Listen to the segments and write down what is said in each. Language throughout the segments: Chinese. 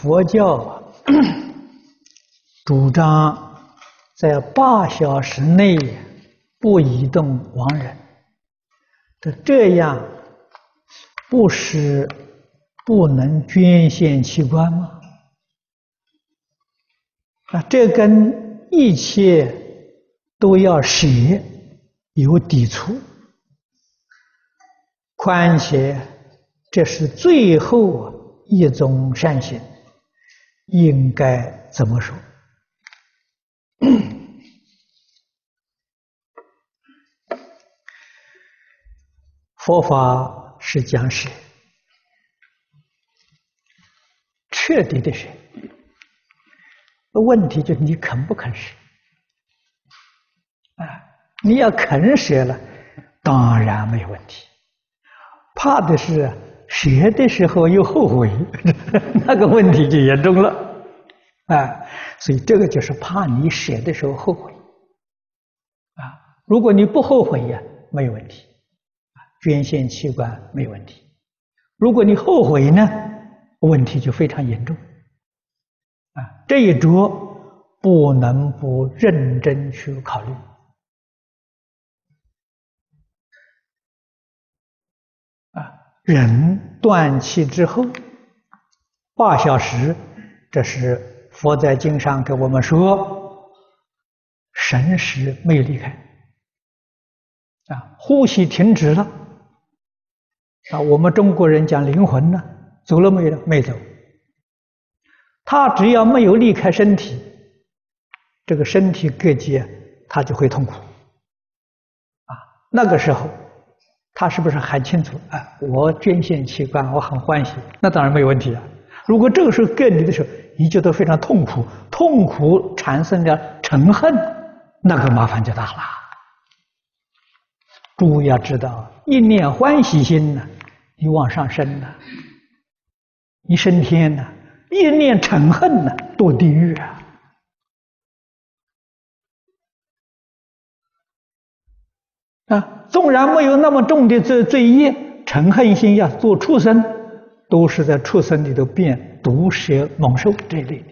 佛教，主张在八小时内不移动亡人，这这样不是不能捐献器官吗？那，这跟一切都要舍有抵触，况且这是最后一种善行，应该怎么说？佛法是讲舍，彻底的舍。问题就是你肯不肯舍？啊，你要肯舍了，当然没有问题。怕的是。学的时候又后悔，那个问题就严重了，啊，所以这个就是怕你学的时候后悔，啊，如果你不后悔呀，没有问题，捐献器官没有问题，如果你后悔呢，问题就非常严重，啊，这一着不能不认真去考虑。人断气之后八小时，这是佛在经上给我们说，神识没有离开，啊，呼吸停止了，啊，我们中国人讲灵魂呢，走了没有？没走，他只要没有离开身体，这个身体各界他就会痛苦，啊，那个时候。他是不是很清楚？啊，我捐献器官，我很欢喜，那当然没有问题啊。如果这个时候给你的时候，你觉得非常痛苦，痛苦产生了嗔恨，那个麻烦就大了。诸位要知道，一念欢喜心呢，你往上升了，你升天了；一念嗔恨呢，堕地狱啊。纵然没有那么重的罪罪业，嗔恨心要做畜生，都是在畜生里头变毒蛇猛兽这一类的。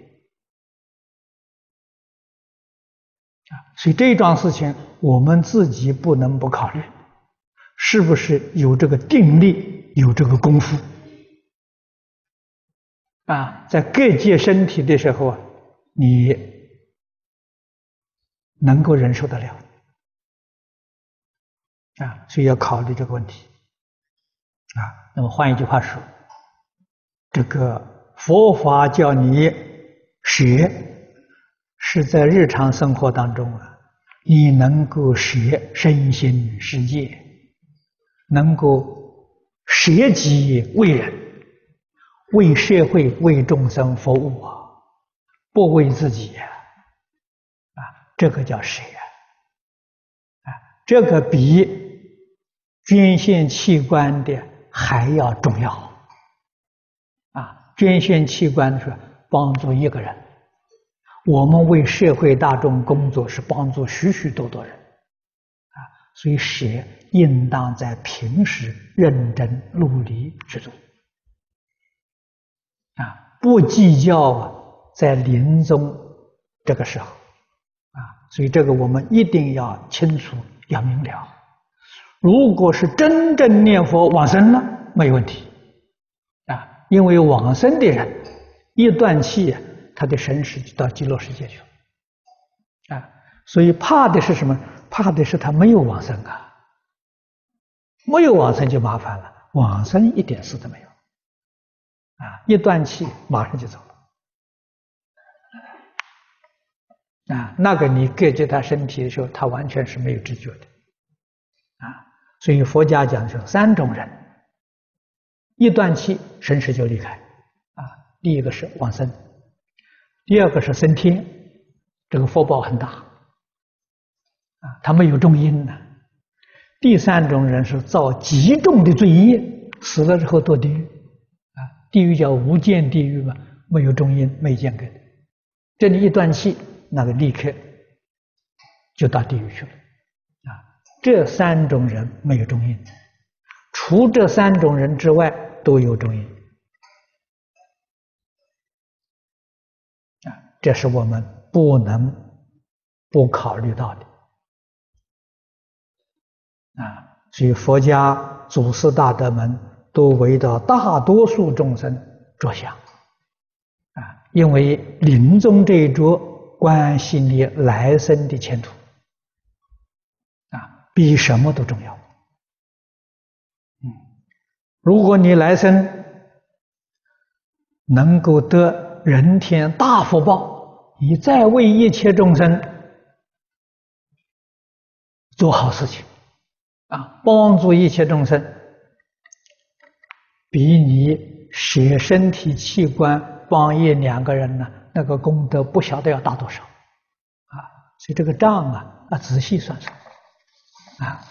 啊，所以这桩事情我们自己不能不考虑，是不是有这个定力，有这个功夫？啊，在各界身体的时候啊，你能够忍受得了。啊，所以要考虑这个问题，啊，那么换一句话说，这个佛法叫你学，是在日常生活当中啊，你能够学身心世界，能够舍己为人，为社会、为众生服务啊，不为自己，啊，这个叫舍啊，啊，这个比。捐献器官的还要重要啊！捐献器官是帮助一个人，我们为社会大众工作是帮助许许多多人啊！所以舍应当在平时认真努力去做啊，不计较啊，在临终这个时候啊，所以这个我们一定要清楚，要明了。如果是真正念佛往生了，没有问题，啊，因为往生的人一断气，他的神识就到极乐世界去了，啊，所以怕的是什么？怕的是他没有往生啊，没有往生就麻烦了，往生一点事都没有，啊，一断气马上就走了，啊，那个你割接他身体的时候，他完全是没有知觉的。所以佛家讲是三种人，一断气，神识就离开，啊，第一个是往生，第二个是升天，这个福报很大，啊，他没有重因呢。第三种人是造极重的罪业，死了之后堕地狱，啊，地狱叫无间地狱嘛，没有重因，没间隔，这里一断气，那个立刻就到地狱去了。这三种人没有重因，除这三种人之外都有重因。这是我们不能不考虑到的啊。所以佛家祖师大德们都为着大多数众生着想啊，因为临终这一桌关系你来生的前途，比什么都重要。嗯，如果你来生能够得人天大福报，你再为一切众生做好事情。啊，帮助一切众生，比你舍身体器官帮一两个人呢，那个功德不晓得要大多少，啊，所以这个账啊，啊，仔细算算，啊，